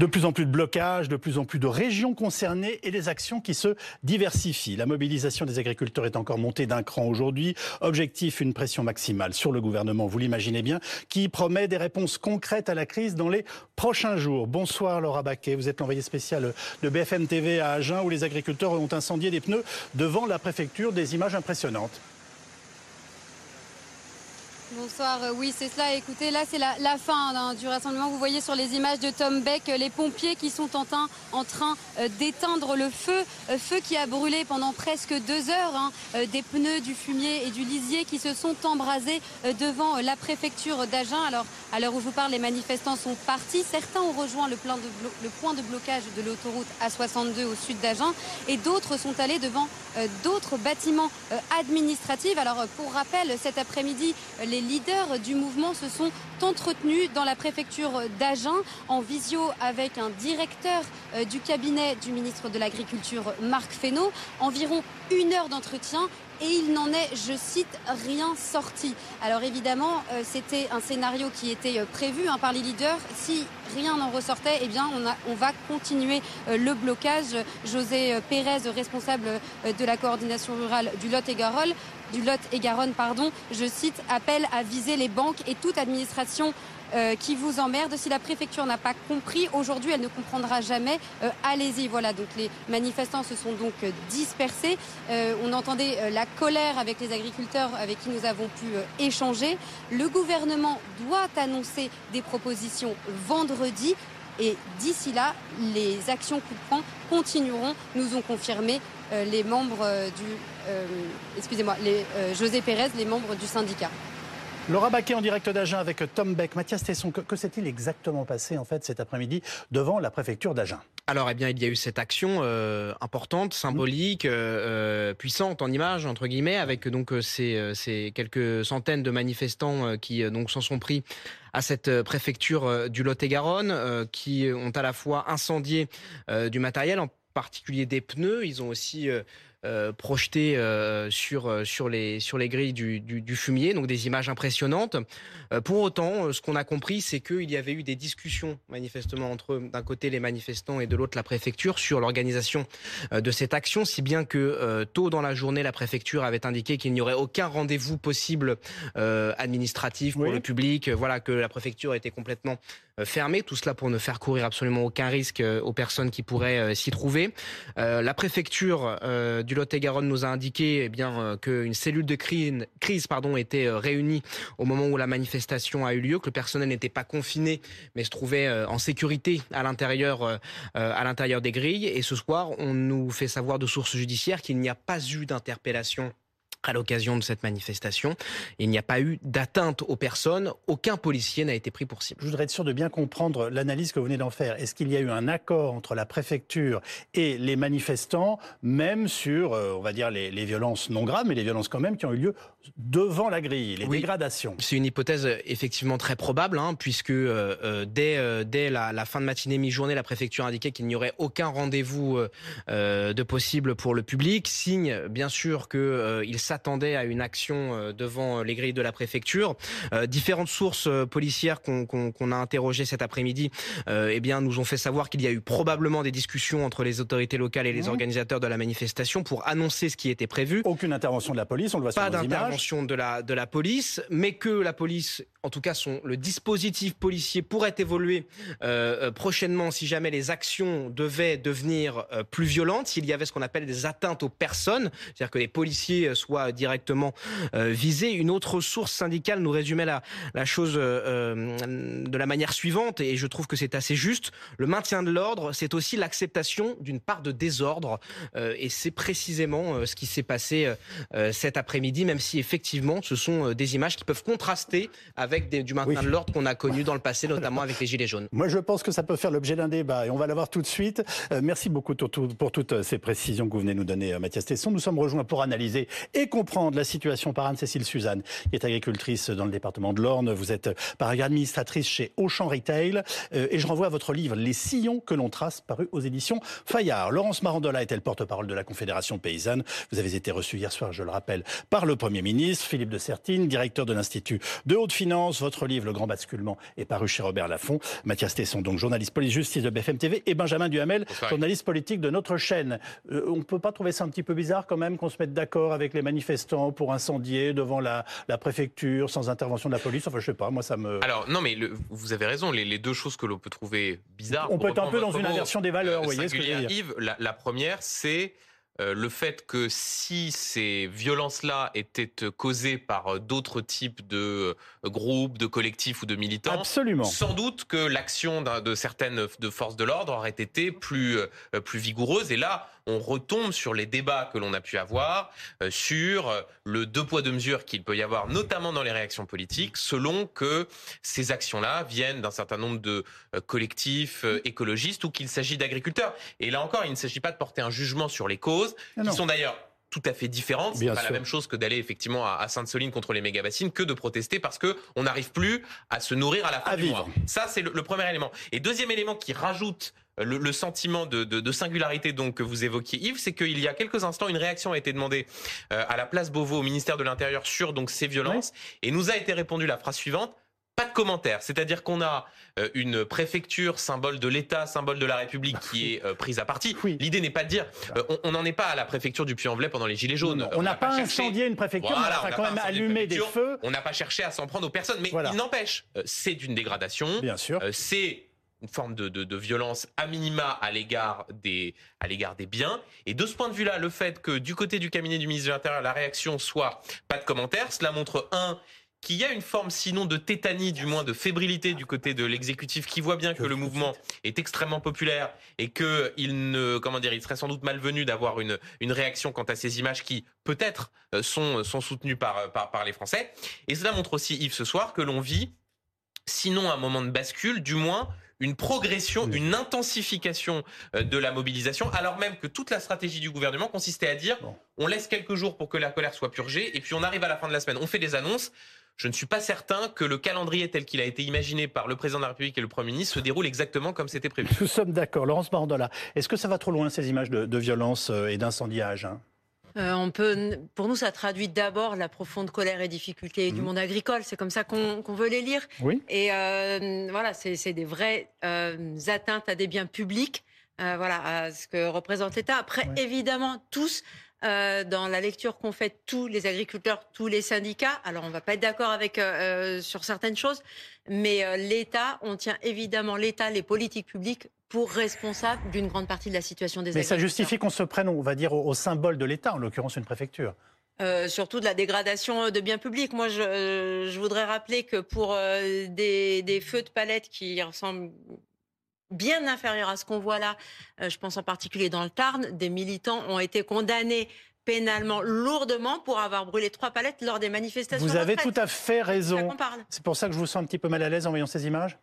De plus en plus de blocages, de plus en plus de régions concernées et des actions qui se diversifient. La mobilisation des agriculteurs est encore montée d'un cran aujourd'hui. Objectif, une pression maximale sur le gouvernement, vous l'imaginez bien, qui promet des réponses concrètes à la crise dans les prochains jours. Bonsoir Laura Baquet, vous êtes l'envoyé spécial de BFM TV à Agen où les agriculteurs ont incendié des pneus devant la préfecture. Des images impressionnantes. Bonsoir, euh, oui c'est cela. Écoutez, là c'est la, fin hein, du rassemblement. Vous voyez sur les images de Tom Beck euh, les pompiers qui sont en train, euh, d'éteindre le feu. feu qui a brûlé pendant presque deux heures. Hein. des pneus, du fumier et du lisier qui se sont embrasés devant la préfecture d'Agen. Alors à l'heure où je vous parle, les manifestants sont partis. Certains ont rejoint le, le point de blocage de l'autoroute A62 au sud d'Agen et d'autres sont allés devant d'autres bâtiments administratifs. Alors pour rappel, cet après-midi, les les leaders du mouvement se sont entretenus dans la préfecture d'Agen en visio avec un directeur euh, du cabinet du ministre de l'Agriculture, Marc Fesneau. Environ une heure d'entretien et il n'en est, je cite, rien sorti. Alors évidemment, euh, c'était un scénario qui était euh, prévu hein, par les leaders. Si rien n'en ressortait, eh bien on, va continuer le blocage. José Pérez, responsable de la coordination rurale du Lot-et-Garonne, du Lot et Garonne, pardon, je cite, appelle à viser les banques et toute administration euh, qui vous emmerde. Si la préfecture n'a pas compris, aujourd'hui, elle ne comprendra jamais. Euh, allez-y. Voilà, donc les manifestants se sont donc euh, dispersés. on entendait la colère avec les agriculteurs avec qui nous avons pu échanger. Le gouvernement doit annoncer des propositions vendredi. Et d'ici là, les actions de poing continueront, nous ont confirmé les membres du excusez-moi, les, euh, José Pérez, les membres du syndicat. Laura Baquet en direct d'Agen avec Tom Beck. Mathias Tesson, que, s'est-il exactement passé en fait cet après-midi devant la préfecture d'Agen? Alors, eh bien, il y a eu cette action euh, importante, symbolique, puissante en image entre guillemets, avec donc ces, quelques centaines de manifestants qui donc s'en sont pris à cette préfecture du Lot-et-Garonne, qui ont à la fois incendié du matériel, en particulier des pneus. Ils ont aussi euh, projeté euh, sur euh, sur les sur les grilles du, du, fumier, donc des images impressionnantes. pour autant, ce qu'on a compris, c'est qu'il y avait eu des discussions manifestement entre d'un côté les manifestants et de l'autre la préfecture sur l'organisation de cette action, si bien que tôt dans la journée, la préfecture avait indiqué qu'il n'y aurait aucun rendez-vous possible administratif pour le public. Voilà que la préfecture était complètement fermée. Tout cela pour ne faire courir absolument aucun risque aux personnes qui pourraient s'y trouver. la préfecture du Lot-et-Garonne nous a indiqué eh bien euh, qu'une cellule de crise, était euh, réunie au moment où la manifestation a eu lieu, que le personnel n'était pas confiné, mais se trouvait euh, en sécurité à l'intérieur à l'intérieur des grilles. Et ce soir, on nous fait savoir de sources judiciaires qu'il n'y a pas eu d'interpellation à l'occasion de cette manifestation. Il n'y a pas eu d'atteinte aux personnes. Aucun policier n'a été pris pour cible. Je voudrais être sûr de bien comprendre l'analyse que vous venez d'en faire. Est-ce qu'il y a eu un accord entre la préfecture et les manifestants, même sur, euh, on va dire, les, violences non graves, mais les violences quand même qui ont eu lieu devant la grille, les dégradations C'est une hypothèse euh, effectivement très probable, hein, puisque euh, dès, dès la, fin de matinée, mi-journée, la préfecture indiquait qu'il n'y aurait aucun rendez-vous de possible pour le public. Signe, bien sûr, qu'il s'attendait à une action euh, devant les grilles de la préfecture. Euh, différentes sources euh, policières qu'on a interrogées cet après-midi eh bien, nous ont fait savoir qu'il y a eu probablement des discussions entre les autorités locales et les mmh. organisateurs de la manifestation pour annoncer ce qui était prévu. Aucune intervention de la police, on le voit Pas de la, police, mais que la police, en tout cas le dispositif policier pourrait évoluer prochainement si jamais les actions devaient devenir plus violentes, s'il y avait ce qu'on appelle des atteintes aux personnes, c'est-à-dire que les policiers soient directement euh, visé. Une autre source syndicale nous résumait la, chose euh, euh, de la manière suivante, et je trouve que c'est assez juste. Le maintien de l'ordre, c'est aussi l'acceptation d'une part de désordre, et c'est précisément ce qui s'est passé cet après-midi, même si effectivement ce sont des images qui peuvent contraster avec du maintien de l'ordre qu'on a connu dans le passé, notamment avec les Gilets jaunes. Moi, je pense que ça peut faire l'objet d'un débat, et on va l'avoir tout de suite. merci beaucoup pour toutes ces précisions que vous venez nous donner, Mathias Tesson. Nous sommes rejoints pour analyser et comprendre la situation par Anne-Cécile Suzanne, qui est agricultrice dans le département de l'Orne. Vous êtes par ailleurs administratrice chez Auchan Retail. Euh, et je renvoie à votre livre Les sillons que l'on trace, paru aux éditions Fayard. Laurence Marandola est-elle porte-parole de la Confédération paysanne? Vous avez été reçue hier soir, je le rappelle, par le Premier ministre. Ministre. Philippe de Sertine, directeur de l'Institut de haute finance. Votre livre, Le Grand Basculement, est paru chez Robert Laffont. Mathias Tesson, donc journaliste police-justice de BFM TV. Et Benjamin Duhamel, journaliste politique de notre chaîne. Euh, on ne peut pas trouver ça un petit peu bizarre quand même qu'on se mette d'accord avec les manifestants pour incendier devant la, préfecture sans intervention de la police? Enfin, je sais pas, moi ça me... Alors, non, mais vous avez raison, les, deux choses que l'on peut trouver bizarres... On peut être un peu dans une inversion des valeurs, vous voyez ce que je veux dire. Yves, la première, c'est euh, le fait que si ces violences-là étaient causées par euh, d'autres types de euh, groupes, de collectifs ou de militants, Absolument. sans doute que l'action de certaines de forces de l'ordre aurait été plus plus vigoureuse. Et là, on retombe sur les débats que l'on a pu avoir euh, sur euh, le deux poids deux mesures qu'il peut y avoir, notamment dans les réactions politiques, selon que ces actions-là viennent d'un certain nombre de euh, collectifs écologistes ou qu'il s'agit d'agriculteurs. Et là encore, il ne s'agit pas de porter un jugement sur les causes, ah qui sont d'ailleurs tout à fait différentes. C'est pas la même chose que d'aller effectivement à Sainte-Soline contre les méga-bassines que de protester parce que on n'arrive plus à se nourrir à la fin du mois. Ça, c'est le, premier élément. Et deuxième élément qui rajoute le, sentiment de, singularité donc que vous évoquiez, Yves, c'est qu'il y a quelques instants, une réaction a été demandée euh, à la place Beauvau au ministère de l'Intérieur sur donc ces violences, et nous a été répondu la phrase suivante pas de commentaire. C'est-à-dire qu'on a euh, une préfecture, symbole de l'État, symbole de la République, qui est euh, prise à partie. L'idée n'est pas de dire, on n'en est pas à la préfecture du Puy-en-Velay pendant les Gilets jaunes. on n'a pas, incendié une préfecture, on a quand même allumé des feux. On n'a pas cherché à s'en prendre aux personnes, mais il n'empêche, c'est une dégradation. Bien sûr. c'est une forme de, de, violence à minima à l'égard des à l'égard des biens. Et de ce point de vue-là, le fait que du côté du cabinet du ministre de l'Intérieur, la réaction soit pas de commentaires, cela montre un qu'il y a une forme sinon de tétanie, du moins de fébrilité du côté de l'exécutif, qui voit bien que le mouvement est extrêmement populaire et que il ne, comment dire, il serait sans doute malvenu d'avoir une, une réaction quant à ces images qui peut-être euh, sont, sont soutenues par, par, par les Français. Et cela montre aussi, Yves, ce soir, que l'on vit, sinon un moment de bascule, du moins une progression, une intensification euh, de la mobilisation, alors même que toute la stratégie du gouvernement consistait à dire on laisse quelques jours pour que la colère soit purgée, et puis on arrive à la fin de la semaine, on fait des annonces. Je ne suis pas certain que le calendrier tel qu'il a été imaginé par le président de la République et le Premier ministre se déroule exactement comme c'était prévu. Nous sommes d'accord. Laurence Marandola, est-ce que ça va trop loin ces images de, violence euh, et d'incendiage hein? Euh, on peut, pour nous, ça traduit d'abord la profonde colère et difficulté du mmh. monde agricole. C'est comme ça qu'on veut les lire. Oui. Et euh, voilà, c'est des vraies euh, atteintes à des biens publics. voilà, à ce que représente l'État. Après, évidemment, tous dans la lecture qu'ont fait tous les agriculteurs, tous les syndicats. Alors, on va pas être d'accord avec sur certaines choses, mais l'État, on tient évidemment l'État, les politiques publiques pour responsable d'une grande partie de la situation des Mais ça justifie qu'on se prenne, on va dire, au, symbole de l'État, en l'occurrence une préfecture. Euh, surtout de la dégradation de biens publics. Moi, je, je voudrais rappeler que pour euh, des, des, feux de palette qui ressemblent bien inférieurs à ce qu'on voit là, euh, je pense en particulier dans le Tarn, des militants ont été condamnés pénalement lourdement pour avoir brûlé trois palettes lors des manifestations. Vous avez tout à fait raison. C'est pour ça que je vous sens un petit peu mal à l'aise en voyant ces images?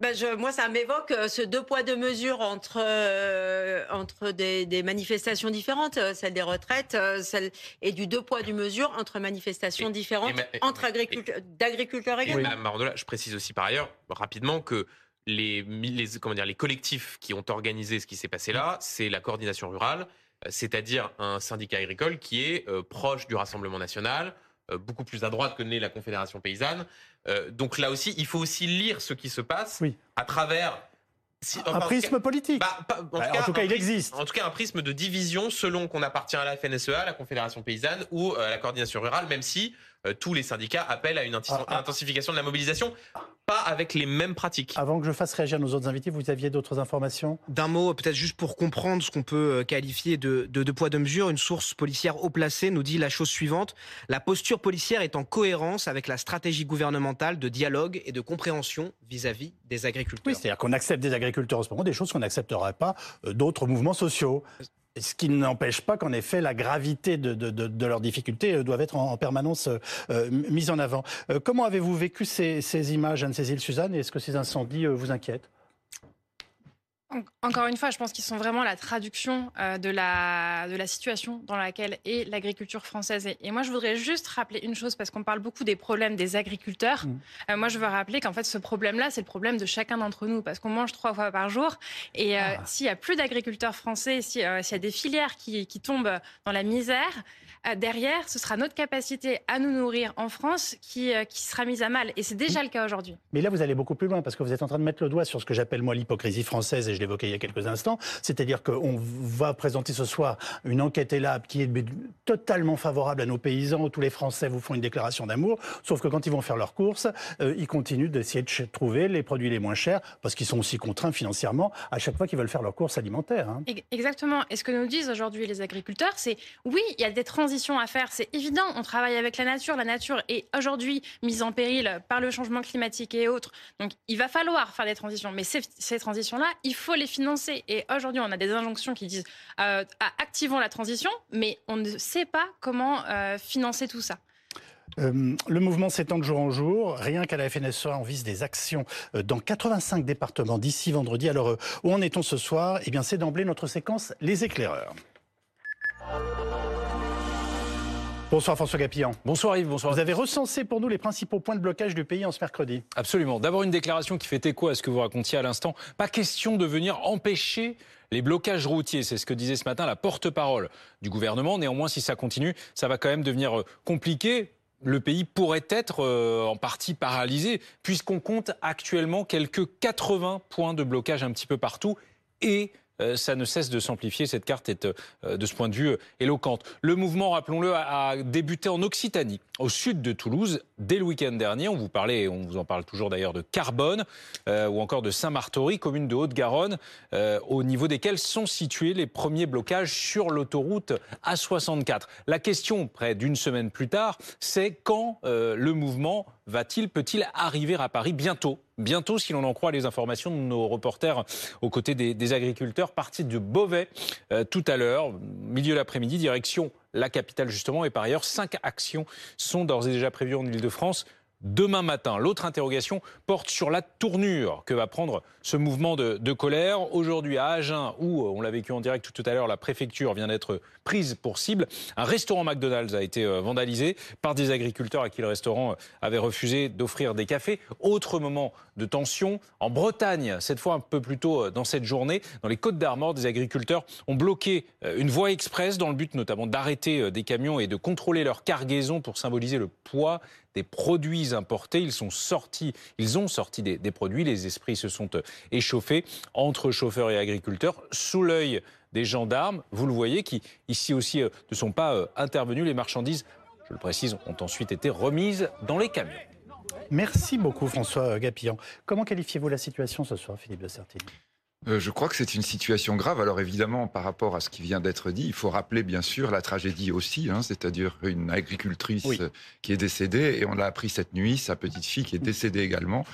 Ben je, moi, ça m'évoque euh, ce deux poids deux mesures entre euh, entre des, des, manifestations différentes, euh, celle des retraites, celle et du deux poids deux mesures entre manifestations différentes entre agriculteurs, d'agriculteurs également. Madame Marandola, je précise aussi par ailleurs rapidement que les, les comment dire les collectifs qui ont organisé ce qui s'est passé là, c'est la coordination rurale, c'est-à-dire un syndicat agricole qui est proche du Rassemblement national beaucoup plus à droite que n'est la Confédération paysanne, euh, donc là aussi, il faut aussi lire ce qui se passe à travers un prisme politique. Bah, en, tout cas, il existe. En tout cas, un prisme de division selon qu'on appartient à la FNSEA, la Confédération paysanne ou euh, à la coordination rurale, même si euh, tous les syndicats appellent à une ah, ah. intensification de la mobilisation, pas avec les mêmes pratiques. Avant que je fasse réagir nos autres invités, vous aviez d'autres informations? D'un mot, peut-être juste pour comprendre ce qu'on peut euh, qualifier de, de, poids de mesure, une source policière haut placée nous dit la chose suivante la posture policière est en cohérence avec la stratégie gouvernementale de dialogue et de compréhension vis-à-vis des agriculteurs. Oui, c'est-à-dire qu'on accepte des agriculteurs en ce moment, des choses qu'on n'accepterait pas euh, d'autres mouvements sociaux. Ce qui n'empêche pas qu'en effet, la gravité de, leurs difficultés euh, doivent être en, permanence euh, euh, mise en avant. comment avez-vous vécu ces, images, Anne-Cécile, Suzanne, et est-ce que ces incendies vous inquiètent? Encore une fois, je pense qu'ils sont vraiment la traduction euh, de, la, de la situation dans laquelle est l'agriculture française. Et, moi, je voudrais juste rappeler une chose, parce qu'on parle beaucoup des problèmes des agriculteurs. Mmh. Euh, moi, je veux rappeler qu'en fait, ce problème-là, c'est le problème de chacun d'entre nous, parce qu'on mange trois fois par jour. Et euh, ah. s'il y a plus d'agriculteurs français, s'il y a des filières qui, qui tombent dans la misère, derrière, ce sera notre capacité à nous nourrir en France qui, euh, qui sera mise à mal. Et c'est déjà le cas aujourd'hui. Mais là, vous allez beaucoup plus loin parce que vous êtes en train de mettre le doigt sur ce que j'appelle moi l'hypocrisie française et je l'évoquais il y a quelques instants. C'est-à-dire qu'on va présenter ce soir une enquête ELAB qui est totalement favorable à nos paysans. Tous les Français vous font une déclaration d'amour. Sauf que quand ils vont faire leurs courses, euh, ils continuent d'essayer de trouver les produits les moins chers parce qu'ils sont aussi contraints financièrement à chaque fois qu'ils veulent faire leurs courses alimentaires. Hein. Exactement. Et ce que nous disent aujourd'hui les agriculteurs, c'est oui, il y a des transitions à faire. C'est évident. On travaille avec la nature. La nature est aujourd'hui mise en péril par le changement climatique et autres. Donc, il va falloir faire des transitions. Mais ces, transitions-là, il faut les financer. Et aujourd'hui, on a des injonctions qui disent euh, activons la transition, mais on ne sait pas comment euh, financer tout ça. Euh, le mouvement s'étend de jour en jour. Rien qu'à la FNSEA, on vise des actions dans 85 départements d'ici vendredi. Alors, où en est-on ce soir? Eh bien, c'est d'emblée notre séquence Les éclaireurs. Bonsoir François Gapillan. Bonsoir Yves, bonsoir. Vous avez recensé pour nous les principaux points de blocage du pays en ce mercredi. Absolument. D'abord une déclaration qui fait écho à ce que vous racontiez à l'instant. Pas question de venir empêcher les blocages routiers. C'est ce que disait ce matin la porte-parole du gouvernement. Néanmoins, si ça continue, ça va quand même devenir euh, compliqué le pays pourrait être euh, en partie paralysé, puisqu'on compte actuellement quelques 80 points de blocage un petit peu partout et ça ne cesse de s'amplifier. Cette carte est, euh, de ce point de vue, euh, éloquente. Le mouvement, rappelons-le, a, débuté en Occitanie, au sud de Toulouse, dès le week-end dernier. On vous parlait, on vous en parle toujours d'ailleurs, de Carbone ou encore de Saint-Martory, commune de Haute-Garonne, au niveau desquelles sont situés les premiers blocages sur l'autoroute A64. La question, près d'une semaine plus tard, c'est quand le mouvement va-t-il, peut-il arriver à Paris bientôt? Bientôt, si l'on en croit les informations de nos reporters aux côtés des, agriculteurs, partis de Beauvais euh, tout à l'heure, milieu d'après-midi, direction la capitale justement. Et par ailleurs, cinq actions sont d'ores et déjà prévues en Ile-de-France demain matin. L'autre interrogation porte sur la tournure que va prendre ce mouvement de, colère. Aujourd'hui à Agen, où on l'a vécu en direct tout à l'heure, la préfecture vient d'être prise pour cible. Un restaurant McDonald's a été euh, vandalisé par des agriculteurs à qui le restaurant euh, avait refusé d'offrir des cafés. Autre moment de tension en Bretagne, cette fois un peu plus tôt euh, dans cette journée, dans les Côtes d'Armor, des agriculteurs ont bloqué une voie express dans le but notamment d'arrêter des camions et de contrôler leur cargaison pour symboliser le poids des produits importés. Ils sont sortis, ils ont sorti des, produits. Les esprits se sont euh, échauffés entre chauffeurs et agriculteurs sous l'œil des gendarmes. Vous le voyez, qui ici aussi euh, ne sont pas euh, intervenus. Les marchandises, je le précise, ont ensuite été remises dans les camions. Merci beaucoup François Gapillon. Comment qualifiez-vous la situation ce soir, Philippe de Sertine euh, je crois que c'est une situation grave. Alors évidemment, par rapport à ce qui vient d'être dit, il faut rappeler bien sûr la tragédie aussi, hein, c'est-à-dire une agricultrice qui est décédée, et on l'a appris cette nuit, sa petite fille qui est décédée également.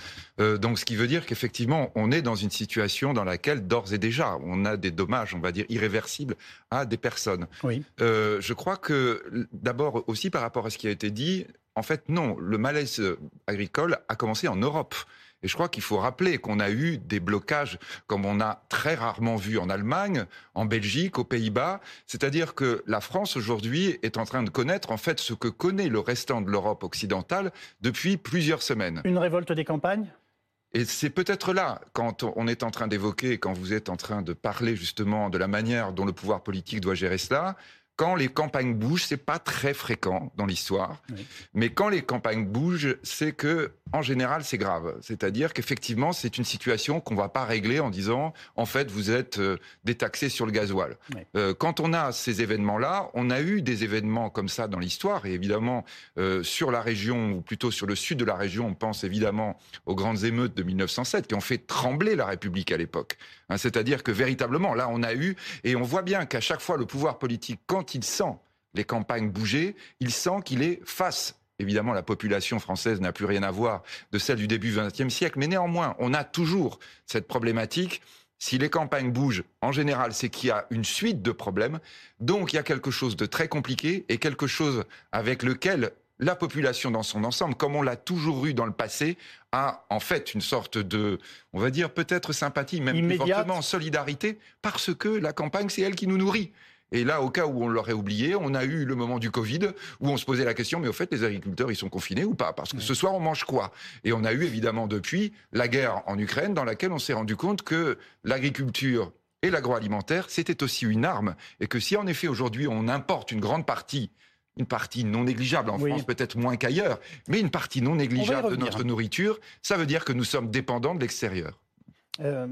Euh, donc ce qui veut dire qu'effectivement, on est dans une situation dans laquelle d'ores et déjà, on a des dommages, on va dire, irréversibles à des personnes. Oui. Euh, je crois que d'abord aussi par rapport à ce qui a été dit, en fait non, le malaise agricole a commencé en Europe. Et je crois qu'il faut rappeler qu'on a eu des blocages comme on a très rarement vu en Allemagne, en Belgique, aux Pays-Bas. C'est-à-dire que la France aujourd'hui est en train de connaître en fait ce que connaît le restant de l'Europe occidentale depuis plusieurs semaines. Une révolte des campagnes? Et c'est peut-être là, quand on est en train d'évoquer, quand vous êtes en train de parler justement de la manière dont le pouvoir politique doit gérer cela, quand les campagnes bougent, c'est pas très fréquent dans l'histoire. Mais quand les campagnes bougent, c'est que, en général, c'est grave. C'est-à-dire qu'effectivement, c'est une situation qu'on va pas régler en disant, en fait, vous êtes euh, détaxé sur le gasoil. Euh, quand on a ces événements-là, on a eu des événements comme ça dans l'histoire, et évidemment, euh, sur la région, ou plutôt sur le sud de la région, on pense évidemment aux grandes émeutes de 1907 qui ont fait trembler la République à l'époque. Hein, c'est-à-dire que véritablement, là, on a eu, et on voit bien qu'à chaque fois, le pouvoir politique, quand il sent les campagnes bouger, il sent qu'il est face Évidemment, la population française n'a plus rien à voir de celle du début XXe siècle, mais néanmoins, on a toujours cette problématique. Si les campagnes bougent, en général, c'est qu'il y a une suite de problèmes. Donc, il y a quelque chose de très compliqué et quelque chose avec lequel la population dans son ensemble, comme on l'a toujours eu dans le passé, a en fait une sorte de, on va dire peut-être sympathie, même plus fortement solidarité, parce que la campagne, c'est elle qui nous nourrit. Et là, au cas où on l'aurait oublié, on a eu le moment du Covid où on se posait la question, mais au fait, les agriculteurs, ils sont confinés ou pas? Parce que ce soir, on mange quoi? Et on a eu évidemment depuis la guerre en Ukraine dans laquelle on s'est rendu compte que l'agriculture et l'agroalimentaire, c'était aussi une arme. Et que si en effet aujourd'hui on importe une grande partie une partie non négligeable, en France peut-être moins qu'ailleurs, mais une partie non négligeable de notre nourriture, ça veut dire que nous sommes dépendants de l'extérieur. Euh,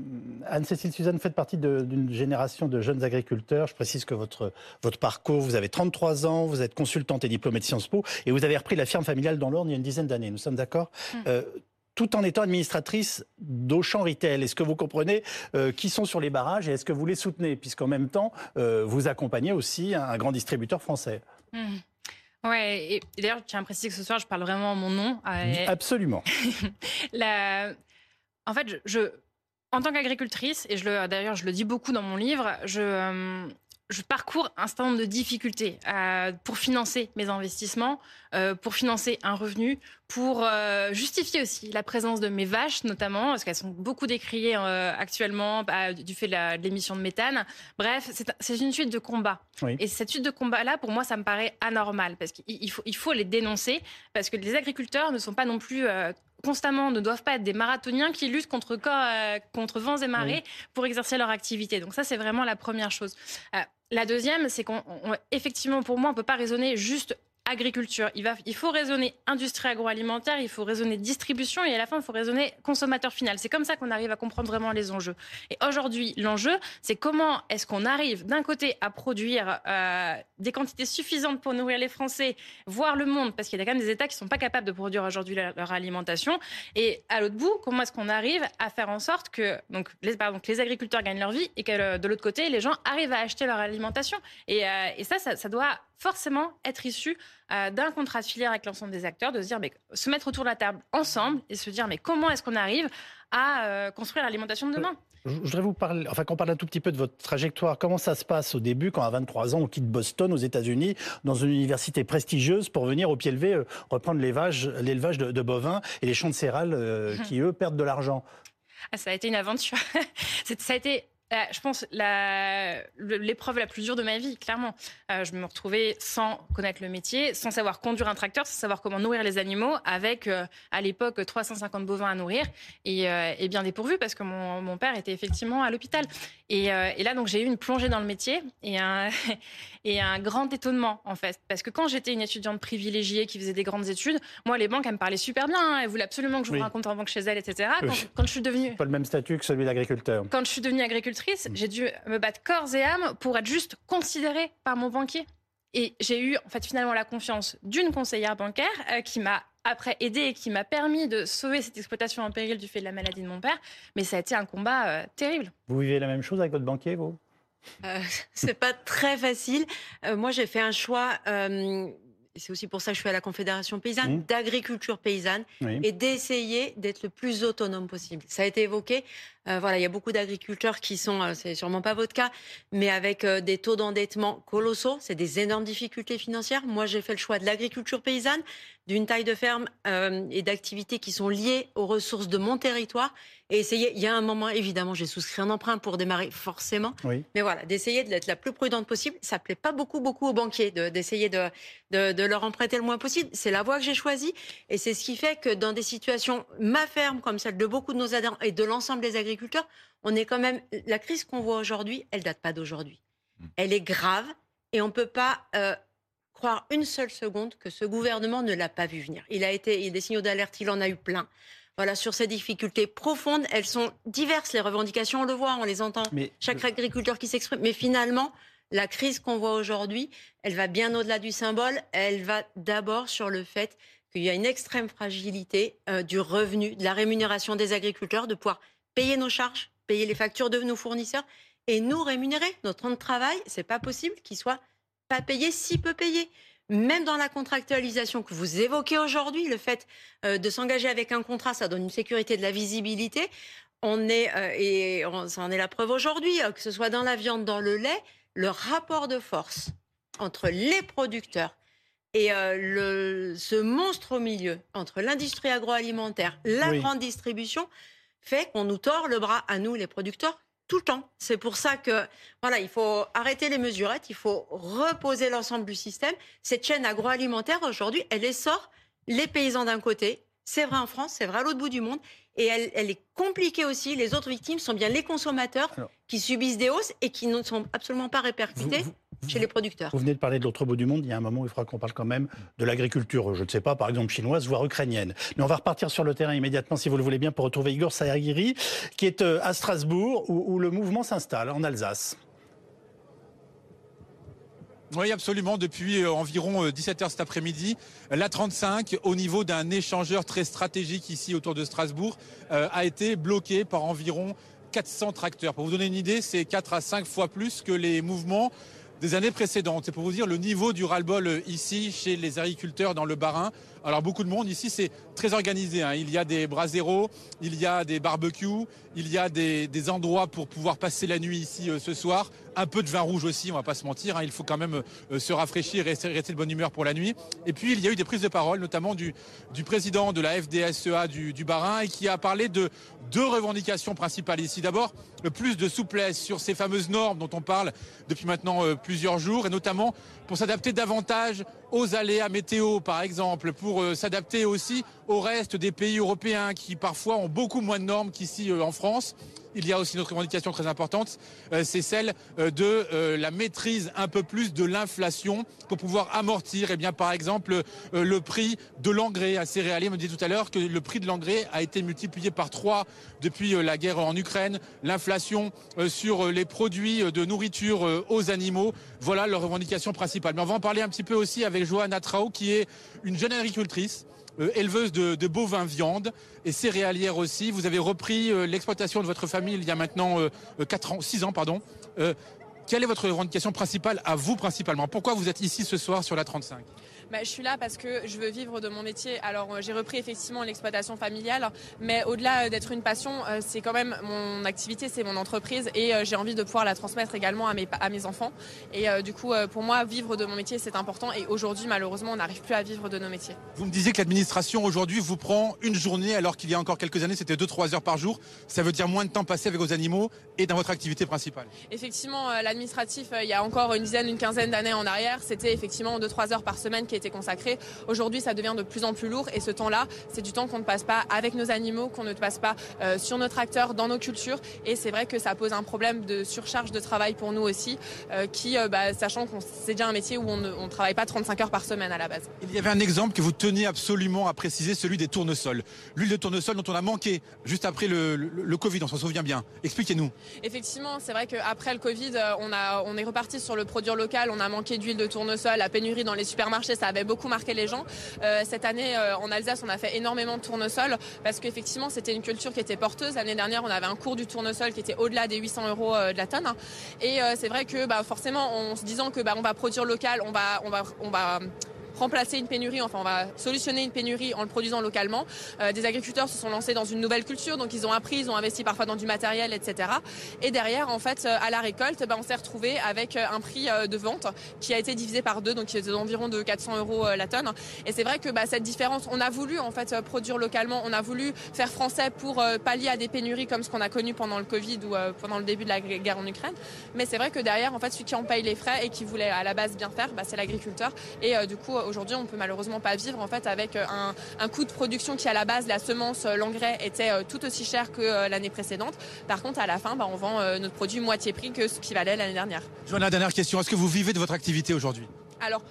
Anne-Cécile Suzanne, vous faites partie d'une génération de jeunes agriculteurs. Je précise que votre, votre parcours, vous avez 33 ans, vous êtes consultante et diplômée de Sciences Po, et vous avez repris la ferme familiale dans l'Orne il y a une dizaine d'années. Nous sommes d'accord hum. euh, tout en étant administratrice d'Auchan Retail. Est-ce que vous comprenez euh, qui sont sur les barrages et est-ce que vous les soutenez? Puisqu'en même temps, vous accompagnez aussi un, grand distributeur français. Hum. Ouais, et, d'ailleurs, je tiens à préciser que ce soir, je parle vraiment en mon nom. Absolument. la... En fait, je, en tant qu'agricultrice, et d'ailleurs je le dis beaucoup dans mon livre, je, euh, je parcours un certain nombre de difficultés euh, pour financer mes investissements, euh, pour financer un revenu, pour justifier aussi la présence de mes vaches notamment, parce qu'elles sont beaucoup décriées actuellement bah, du fait de l'émission de, méthane. Bref, c'est une suite de combats. Et cette suite de combats-là, pour moi, ça me paraît anormal, parce qu'il faut, il faut les dénoncer, parce que les agriculteurs ne sont pas non plus constamment ne doivent pas être des marathoniens qui luttent contre, euh, contre vents et marées pour exercer leur activité. Donc ça, c'est vraiment la première chose. Euh, la deuxième, c'est qu'effectivement, pour moi, on ne peut pas raisonner juste agriculture. Il, faut raisonner industrie agroalimentaire, il faut raisonner distribution et à la fin, il faut raisonner consommateur final. C'est comme ça qu'on arrive à comprendre vraiment les enjeux. Et aujourd'hui, l'enjeu, c'est comment est-ce qu'on arrive d'un côté à produire euh, des quantités suffisantes pour nourrir les Français, voire le monde, parce qu'il y a quand même des États qui ne sont pas capables de produire aujourd'hui leur, alimentation. Et à l'autre bout, comment est-ce qu'on arrive à faire en sorte que donc, les, agriculteurs gagnent leur vie et que de l'autre côté, les gens arrivent à acheter leur alimentation. Et, euh, ça, ça doit forcément être issu euh, d'un contrat de filière avec l'ensemble des acteurs, de se dire, mais se mettre autour de la table ensemble et se dire, mais comment est-ce qu'on arrive à euh, construire l'alimentation de demain? je voudrais vous parler, enfin qu'on parle un tout petit peu de votre trajectoire. Comment ça se passe au début, quand à 23 ans, on quitte Boston aux États-Unis, dans une université prestigieuse, pour venir au pied levé euh, reprendre l'élevage, l'élevage de, bovins et les champs de céréales qui, eux, perdent de l'argent? Ah, Ça a été une aventure. ça a été euh, je pense, l'épreuve la, plus dure de ma vie, clairement. Euh, je me retrouvais sans connaître le métier, sans savoir conduire un tracteur, sans savoir comment nourrir les animaux, avec euh, à l'époque 350 bovins à nourrir et, bien dépourvu parce que mon, père était effectivement à l'hôpital. Et, là, donc, j'ai eu une plongée dans le métier et un, et un grand étonnement, en fait. Parce que quand j'étais une étudiante privilégiée qui faisait des grandes études, moi, les banques, elles me parlaient super bien. Hein. elles voulaient absolument que je me compte en banque chez elles, etc. Quand, je suis devenue. Pas le même statut que celui d'agriculteur. Quand je suis devenue agricultrice, mm. j'ai dû me battre corps et âme pour être juste considérée par mon banquier. Et j'ai eu, en fait, finalement, la confiance d'une conseillère bancaire euh, qui m'a après aidé et qui m'a permis de sauver cette exploitation en péril du fait de la maladie de mon père. Mais ça a été un combat euh, terrible. Vous vivez la même chose avec votre banquier, vous? Euh, c'est pas très facile. Euh, moi, j'ai fait un choix. Euh, c'est aussi pour ça que je suis à la Confédération paysanne, mmh. d'agriculture paysanne et d'essayer d'être le plus autonome possible. Ça a été évoqué. Voilà, il y a beaucoup d'agriculteurs qui sont, c'est sûrement pas votre cas, mais avec des taux d'endettement colossaux. C'est des énormes difficultés financières. Moi, j'ai fait le choix de l'agriculture paysanne, d'une taille de ferme et d'activités qui sont liées aux ressources de mon territoire et essayer. Il y a un moment, évidemment, j'ai souscrit un emprunt pour démarrer, forcément. Mais voilà, d'essayer d'être la plus prudente possible. Ça plaît pas beaucoup, beaucoup aux banquiers d'essayer de, de, leur emprunter le moins possible. C'est la voie que j'ai choisie. Et c'est ce qui fait que dans des situations, ma ferme, comme celle de beaucoup de nos adhérents et de l'ensemble des agriculteurs, on est quand même. La crise qu'on voit aujourd'hui, elle date pas d'aujourd'hui. Hmm. Elle est grave et on peut pas. Euh, croire une seule seconde que ce gouvernement ne l'a pas vu venir. Il a été, il y a des signaux d'alerte, il en a eu plein voilà, sur ces difficultés profondes. Elles sont diverses, les revendications, on le voit, on les entend. Chaque agriculteur qui s'exprime. Mais finalement, la crise qu'on voit aujourd'hui, elle va bien au-delà du symbole. Elle va d'abord sur le fait qu'il y a une extrême fragilité euh, du revenu, de la rémunération des agriculteurs, de pouvoir payer nos charges, payer les factures de nos fournisseurs et nous rémunérer. Notre temps de travail, c'est pas possible qu'il soit pas payé, si peu payé même dans la contractualisation que vous évoquez aujourd'hui, le fait euh, de s'engager avec un contrat, ça donne une sécurité de la visibilité. On est, euh, et ça en est la preuve aujourd'hui, euh, que ce soit dans la viande, dans le lait, le rapport de force entre les producteurs et le, ce monstre au milieu, entre l'industrie agroalimentaire, la grande distribution, fait qu'on nous tord le bras à nous, les producteurs, tout le temps. C'est pour ça que voilà, il faut arrêter les mesurettes, il faut reposer l'ensemble du système. Cette chaîne agroalimentaire aujourd'hui, elle essore les paysans d'un côté, c'est vrai en France, c'est vrai à l'autre bout du monde, et elle, est compliquée aussi. Les autres victimes sont bien les consommateurs qui subissent des hausses et qui ne sont absolument pas répercutées chez les producteurs. Vous venez de parler de l'autre bout du monde. Il y a un moment où il faudra qu'on parle quand même de l'agriculture, je ne sais pas, par exemple chinoise, voire ukrainienne. Mais on va repartir sur le terrain immédiatement, si vous le voulez bien, pour retrouver Igor Sayagiri, qui est euh, à Strasbourg, où, où le mouvement s'installe, en Alsace. Oui, absolument. Depuis euh, environ 17h cet après-midi, la 35, au niveau d'un échangeur très stratégique ici autour de Strasbourg, euh, a été bloquée par environ 400 tracteurs. Pour vous donner une idée, c'est 4 à 5 fois plus que les mouvements des années précédentes. C'est pour vous dire le niveau du ras-le-bol euh, ici chez les agriculteurs dans le Bas-Rhin. Alors beaucoup de monde ici, c'est très organisé. Hein. Il y a des braseros, il y a des barbecues, il y a des, endroits pour pouvoir passer la nuit ici euh, ce soir. Un peu de vin rouge aussi, on va pas se mentir. Hein. Il faut quand même euh, se rafraîchir et rester, de bonne humeur pour la nuit. Et puis il y a eu des prises de parole, notamment du, président de la FDSEA du, du Bas-Rhin, et qui a parlé de deux revendications principales ici. D'abord, plus de souplesse sur ces fameuses normes dont on parle depuis maintenant plusieurs jours, et notamment pour s'adapter davantage aux aléas météo, par exemple, pour euh, s'adapter aussi au reste des pays européens qui parfois ont beaucoup moins de normes qu'ici euh, en France. Il y a aussi une autre revendication très importante, euh, c'est celle de la maîtrise un peu plus de l'inflation pour pouvoir amortir, eh par exemple, le prix de l'engrais. Un céréalier me dit tout à l'heure que le prix de l'engrais a été multiplié par trois depuis la guerre en Ukraine, l'inflation sur les produits de nourriture aux animaux. Voilà leur revendication principale. Mais on va en parler un petit peu aussi avec Johanna Trao, qui est une jeune agricultrice. Euh, éleveuse de, bovins viande et céréalière aussi. Vous avez repris euh, l'exploitation de votre famille il y a maintenant euh, 4 ans, 6 ans, pardon. Euh, quelle est votre revendication principale à vous principalement? Pourquoi vous êtes ici ce soir sur la 35 bah, je suis là parce que je veux vivre de mon métier. Alors euh, j'ai repris effectivement l'exploitation familiale, mais au-delà euh, d'être une passion, euh, c'est quand même mon activité, c'est mon entreprise et j'ai envie de pouvoir la transmettre également à mes, à mes enfants. Et du coup, pour moi, vivre de mon métier, c'est important. Et aujourd'hui, malheureusement, on n'arrive plus à vivre de nos métiers. Vous me disiez que l'administration aujourd'hui vous prend une journée alors qu'il y a encore quelques années, c'était 2-3 heures par jour. Ça veut dire moins de temps passé avec vos animaux et dans votre activité principale. Effectivement, l'administratif, il y a encore une dizaine, une quinzaine d'années en arrière, c'était effectivement 2-3 heures par semaine qui était consacré. Aujourd'hui, ça devient de plus en plus lourd et ce temps-là, c'est du temps qu'on ne passe pas avec nos animaux, qu'on ne passe pas euh, sur nos tracteurs, dans nos cultures. Et c'est vrai que ça pose un problème de surcharge de travail pour nous aussi, euh, qui, euh, bah, sachant qu'on c'est déjà un métier où on ne travaille pas 35 heures par semaine à la base. Il y avait un exemple que vous teniez absolument à préciser, celui des tournesols. L'huile de tournesol dont on a manqué juste après le, le, Covid, on s'en souvient bien. Expliquez-nous. Effectivement, c'est vrai qu'après le Covid, on, a, on est reparti sur le produire local, on a manqué d'huile de tournesol, la pénurie dans les supermarchés, ça avait beaucoup marqué les gens. Euh, cette année, euh, en Alsace, on a fait énormément de tournesol parce qu'effectivement, c'était une culture qui était porteuse. L'année dernière, on avait un cours du tournesol qui était au-delà des 800 euros euh, de la tonne. Et c'est vrai que bah, forcément, en se disant que bah, on va produire local, on va, on va, on va remplacer une pénurie, enfin on va solutionner une pénurie en le produisant localement. Euh, des agriculteurs se sont lancés dans une nouvelle culture, donc ils ont appris, ils ont investi parfois dans du matériel, etc. Et derrière, en fait, euh, à la récolte, ben, on s'est retrouvé avec euh, un prix de vente qui a été divisé par deux, donc qui est d'environ de 400 euros la tonne. Et c'est vrai que bah, cette différence, on a voulu en fait produire localement, on a voulu faire français pour pallier à des pénuries comme ce qu'on a connu pendant le Covid ou pendant le début de la guerre en Ukraine. Mais c'est vrai que derrière, en fait, celui qui en paye les frais et qui voulait à la base bien faire, bah, c'est l'agriculteur. Et du coup, aujourd'hui, on peut malheureusement pas vivre en fait avec euh, un, coût de production qui à la base la semence, euh, l'engrais était euh, tout aussi cher que l'année précédente. Par contre, à la fin, bah, on vend notre produit moitié prix que ce qui valait l'année dernière. la dernière question. Est-ce que vous vivez de votre activité aujourd'hui? Alors,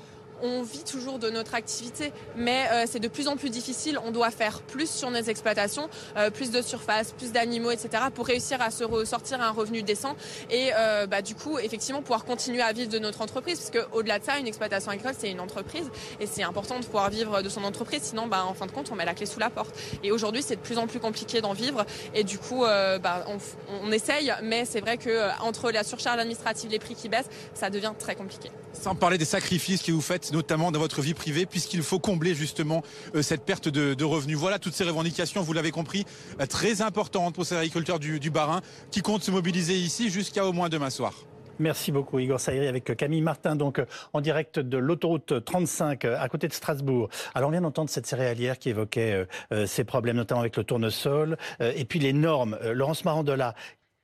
on vit toujours de notre activité, mais euh, c'est de plus en plus difficile. On doit faire plus sur nos exploitations, euh, plus de surface, plus d'animaux, etc., pour réussir à se ressortir un revenu décent et euh, bah, du coup, effectivement, pouvoir continuer à vivre de notre entreprise, parce qu'au-delà de ça, une exploitation agricole, c'est une entreprise et c'est important de pouvoir vivre de son entreprise. Sinon, bah, en fin de compte, on met la clé sous la porte. Et aujourd'hui, c'est de plus en plus compliqué d'en vivre et du coup, bah, on, on, essaye, mais c'est vrai que entre la surcharge administrative, les prix qui baissent, ça devient très compliqué. Sans parler des sacrifices que vous faites notamment dans votre vie privée, puisqu'il faut combler justement euh, cette perte de, revenus. Voilà toutes ces revendications, vous l'avez compris, euh, très importantes pour ces agriculteurs du, du Barin qui comptent se mobiliser ici jusqu'à au moins demain soir. Merci beaucoup Igor Saïri avec Camille Martin, donc en direct de l'autoroute 35 à côté de Strasbourg. Alors on vient d'entendre cette céréalière qui évoquait euh, ces problèmes, notamment avec le tournesol, et puis les normes. Laurence Marandola,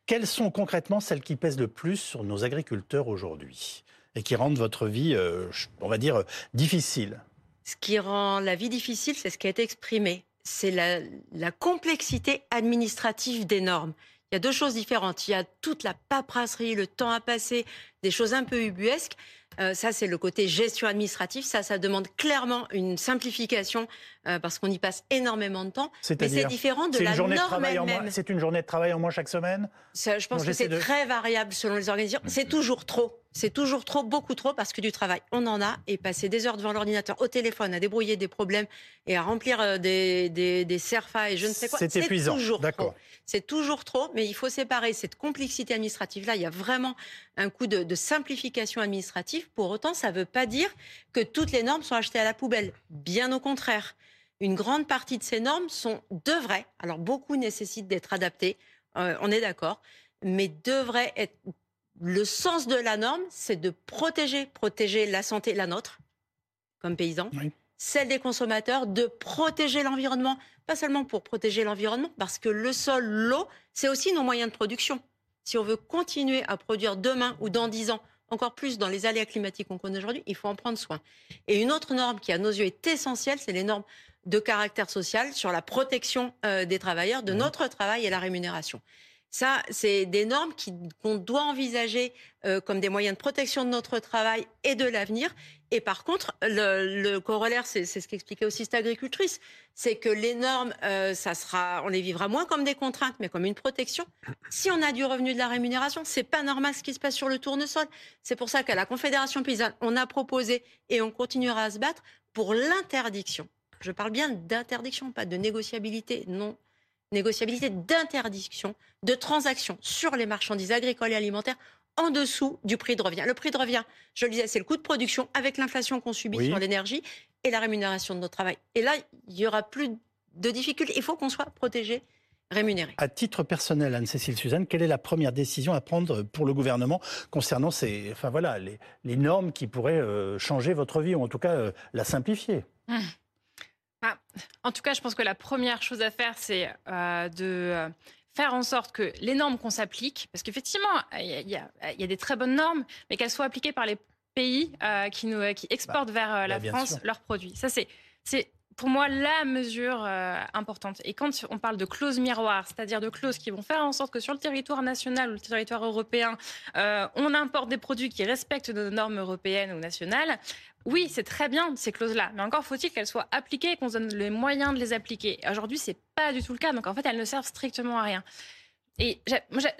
quelles sont concrètement celles qui pèsent le plus sur nos agriculteurs aujourd'hui? Et qui rendent votre vie, euh, on va dire, difficile. Ce qui rend la vie difficile, c'est ce qui a été exprimé. C'est la, complexité administrative des normes. Il y a deux choses différentes. Il y a toute la paperasserie, le temps à passer, des choses un peu ubuesques. Euh, ça, c'est le côté gestion administrative. Ça, ça demande clairement une simplification euh, parce qu'on y passe énormément de temps. Mais c'est différent de la norme elle-même. C'est une journée de travail en moins chaque semaine Je pense que c'est très variable selon les organisations. C'est toujours trop. C'est toujours trop, beaucoup trop, parce que du travail, on en a, et passer des heures devant l'ordinateur, au téléphone, à débrouiller des problèmes et à remplir euh, des, des, des CERFA et je ne sais quoi, c'est toujours trop. C'est toujours trop, mais il faut séparer cette complexité administrative-là. Il y a vraiment un coup de, de simplification administrative. Pour autant, ça ne veut pas dire que toutes les normes sont achetées à la poubelle. Bien au contraire. Une grande partie de ces normes sont devraient, alors beaucoup nécessitent d'être adaptées, euh, on est d'accord, mais devraient être le sens de la norme, c'est de protéger, protéger la santé, la nôtre, comme paysans, celle des consommateurs, de protéger l'environnement, pas seulement pour protéger l'environnement, parce que le sol, l'eau, c'est aussi nos moyens de production. Si on veut continuer à produire demain ou dans dix ans, encore plus dans les aléas climatiques qu'on connaît aujourd'hui, il faut en prendre soin. Et une autre norme qui, à nos yeux, est essentielle, c'est les normes de caractère social sur la protection euh, des travailleurs, de notre travail et la rémunération. Ça, c'est des normes qu'on doit envisager euh, comme des moyens de protection de notre travail et de l'avenir. Et par contre, le, corollaire, c'est ce qu'expliquait aussi cette agricultrice, c'est que les normes, euh, ça sera, on les vivra moins comme des contraintes, mais comme une protection. Si on a du revenu de la rémunération, c'est pas normal ce qui se passe sur le tournesol. C'est pour ça qu'à la Confédération paysanne, on a proposé et on continuera à se battre pour l'interdiction. Je parle bien d'interdiction, pas de négociabilité. Non, négociabilité d'interdiction de transactions sur les marchandises agricoles et alimentaires en dessous du prix de revient. Le prix de revient, je le disais, c'est le coût de production avec l'inflation qu'on subit sur l'énergie et la rémunération de notre travail. Et là, il y aura plus de difficultés. Il faut qu'on soit protégé. Rémunéré. À titre personnel, Anne-Cécile Suzanne, quelle est la première décision à prendre pour le gouvernement concernant ces, enfin voilà, les, normes qui pourraient euh, changer votre vie ou en tout cas euh, la simplifier? Hum. Ah, en tout cas, je pense que la première chose à faire, c'est euh, de euh, faire en sorte que les normes qu'on s'applique, parce qu'effectivement, il y, a des très bonnes normes, mais qu'elles soient appliquées par les pays euh, qui, nous, qui exportent bah, vers la bah, France leurs produits. Ça, c'est pour moi la mesure importante. Et quand on parle de clauses miroirs, c'est-à-dire de clauses qui vont faire en sorte que sur le territoire national ou le territoire européen, on importe des produits qui respectent nos normes européennes ou nationales, oui, c'est très bien ces clauses-là, mais encore faut-il qu'elles soient appliquées et qu'on se donne les moyens de les appliquer. Aujourd'hui, c'est pas du tout le cas, donc en fait, elles ne servent strictement à rien. Et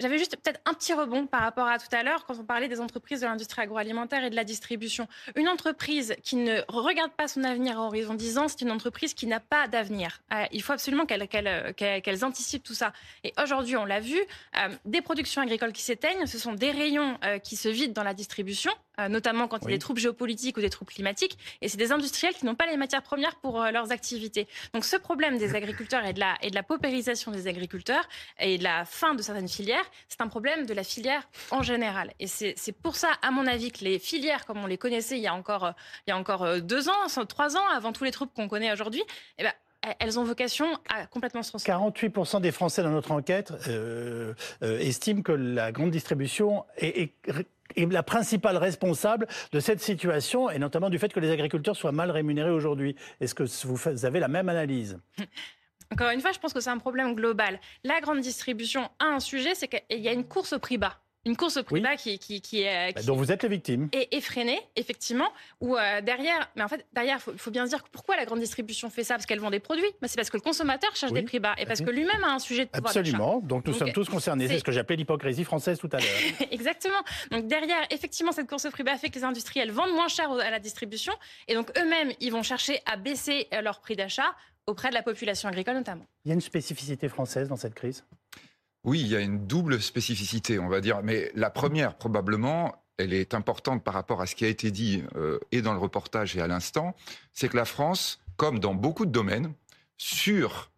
j'avais juste peut-être un petit rebond par rapport à tout à l'heure quand on parlait des entreprises de l'industrie agroalimentaire et de la distribution. Une entreprise qui ne regarde pas son avenir à horizon 10 ans, c'est une entreprise qui n'a pas d'avenir. Euh, il faut absolument qu'elles anticipent tout ça. Et aujourd'hui, on l'a vu, euh, des productions agricoles qui s'éteignent, ce sont des rayons euh, qui se vident dans la distribution, notamment quand il y a des troubles géopolitiques ou des troubles climatiques. Et c'est des industriels qui n'ont pas les matières premières pour leurs activités. Donc ce problème des agriculteurs et de la, et de la paupérisation des agriculteurs et de la fin de certaines filières, c'est un problème de la filière en général. Et c'est pour ça, à mon avis, que les filières, comme on les connaissait il y a encore, euh, il y a encore euh, deux ans, trois ans, avant tous les troubles qu'on connaît aujourd'hui, eh ben, elles ont vocation à complètement se transformer. 48% des Français dans notre enquête euh, estiment que la grande distribution est, est, la principale responsable de cette situation, et notamment du fait que les agriculteurs soient mal rémunérés aujourd'hui. Est-ce que vous avez la même analyse? Encore une fois, je pense que c'est un problème global. La grande distribution a un sujet, c'est qu'il y a une course au prix bas. Une course au prix bas qui, qui, qui, est. Bah, dont vous êtes les victimes. Et effrénée, effectivement. Ou euh, derrière, mais en fait, derrière, il faut, bien se dire pourquoi la grande distribution fait ça? Parce qu'elle vend des produits. Mais c'est parce que le consommateur cherche des prix bas et parce que lui-même a un sujet de pouvoir Absolument. Donc nous sommes tous concernés. C'est ce que j'appelais l'hypocrisie française tout à l'heure. Exactement. Donc derrière, effectivement, cette course au prix bas fait que les industriels vendent moins cher à la distribution. Et donc eux-mêmes, ils vont chercher à baisser euh, leur prix d'achat auprès de la population agricole notamment. Il y a une spécificité française dans cette crise? Oui, il y a une double spécificité, on va dire. Mais la première, probablement, elle est importante par rapport à ce qui a été dit euh, et dans le reportage et à l'instant, c'est que la France, comme dans beaucoup de domaines, sur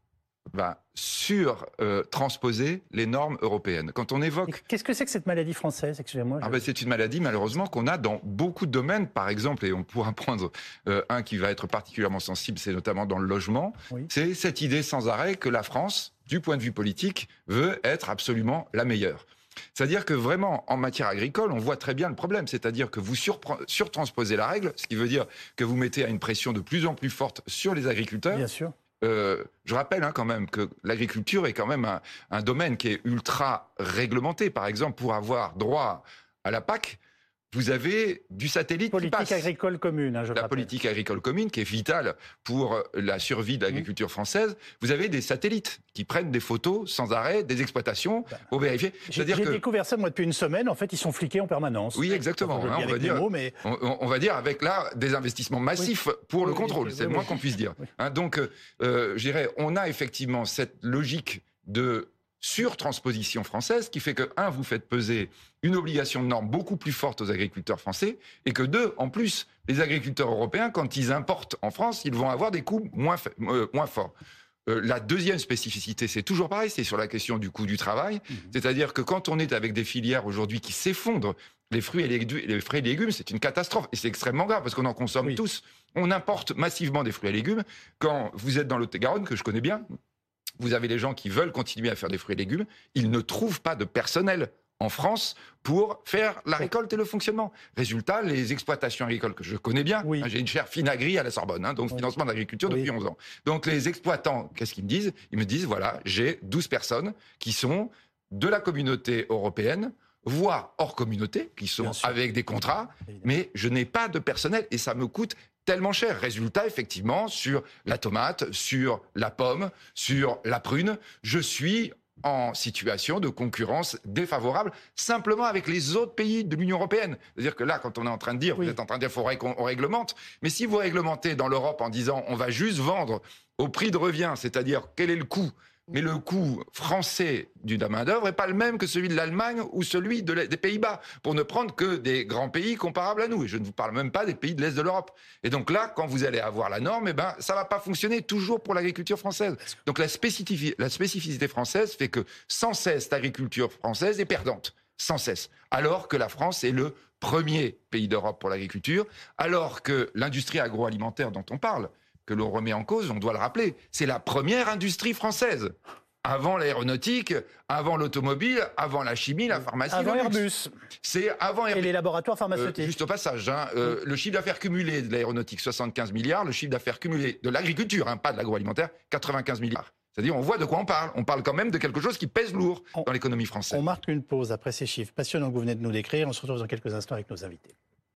va sur euh, transposer les normes européennes. Quand on évoque... Qu'est-ce que c'est que cette maladie française? Excusez-moi. Ah ben, c'est une maladie malheureusement qu'on a dans beaucoup de domaines, par exemple, et on pourra prendre euh, un qui va être particulièrement sensible, c'est notamment dans le logement. C'est cette idée sans arrêt que la France, du point de vue politique, veut être absolument la meilleure. C'est-à-dire que vraiment, en matière agricole, on voit très bien le problème. C'est-à-dire que vous surtransposez la règle, ce qui veut dire que vous mettez à une pression de plus en plus forte sur les agriculteurs. Bien sûr. Euh, je rappelle hein, quand même que l'agriculture est quand même un, domaine qui est ultra réglementé. Par exemple, pour avoir droit à la PAC, vous avez du satellite politique qui passe. agricole commune, hein, je La politique agricole commune qui est vitale pour euh, la survie de l'agriculture française. Vous avez des satellites qui prennent des photos sans arrêt des exploitations pour vérifier. J'ai que découvert ça moi depuis une semaine. En fait, ils sont fliqués en permanence. oui, exactement. Hein, on va dire, mots, mais on, va dire avec là des investissements massifs pour le contrôle. oui, C'est le moins qu'on puisse dire. Hein, donc, euh, euh, je dirais, on a effectivement cette logique de surtransposition française qui fait que, un, vous faites peser une obligation de normes beaucoup plus forte aux agriculteurs français et que, deux, en plus, les agriculteurs européens, quand ils importent en France, ils vont avoir des coûts moins, euh, moins forts. Euh, la deuxième spécificité, c'est toujours pareil, c'est sur la question du coût du travail. Mhm. C'est-à-dire que quand on est avec des filières aujourd'hui qui s'effondrent, les fruits et les, et légumes, c'est une catastrophe. Et c'est extrêmement grave parce qu'on en consomme Oui. tous. On importe massivement des fruits et légumes. Quand vous êtes dans le Lot-et-Garonne, que je connais bien, vous avez les gens qui veulent continuer à faire des fruits et légumes. Ils ne trouvent pas de personnel en France pour faire la récolte et le fonctionnement. Résultat, les exploitations agricoles que je connais bien, Oui. hein, j'ai une chaire finagri à la Sorbonne, hein, donc Oui. financement d'agriculture Oui. depuis 11 ans. Donc les exploitants, qu'est-ce qu'ils me disent? Ils me disent, voilà, j'ai 12 personnes qui sont de la communauté européenne, voire hors communauté, qui sont avec des contrats, Évidemment. mais je n'ai pas de personnel et ça me coûte tellement cher. Résultat, effectivement, sur la tomate, sur la pomme, sur la prune, je suis en situation de concurrence défavorable simplement avec les autres pays de l'Union européenne. C'est-à-dire que là, quand on est en train de dire, Oui. vous êtes en train de dire, faudrait qu'on on réglemente, mais si vous réglementez dans l'Europe en disant, on va juste vendre au prix de revient, c'est-à-dire quel est le coût mais le coût français la main-d'œuvre n'est pas le même que celui de l'Allemagne ou celui des Pays-Bas, pour ne prendre que des grands pays comparables à nous. Et je ne vous parle même pas des pays de l'Est de l'Europe. Et donc là, quand vous allez avoir la norme, eh ben, ça va pas fonctionner toujours pour l'agriculture française. Donc la, la spécificité française fait que sans cesse, l'agriculture française est perdante. Sans cesse. Alors que la France est le premier pays d'Europe pour l'agriculture, alors que l'industrie agroalimentaire dont on parle, que l'on remet en cause, on doit le rappeler, c'est la première industrie française. Avant l'aéronautique, avant l'automobile, avant la chimie, la pharmacie, avant. Airbus C'est avant et Airbus. les laboratoires Euh, pharmaceutiques. juste au passage, hein, euh, le chiffre d'affaires cumulé de l'aéronautique, 75 milliards, le chiffre d'affaires cumulé de l'agriculture, hein, pas de l'agroalimentaire, 95 milliards. C'est-à-dire, on voit de quoi on parle. On parle quand même de quelque chose qui pèse lourd On- dans l'économie française. On marque une pause après ces chiffres passionnants que vous venez de nous décrire. On se retrouve dans quelques instants avec nos invités.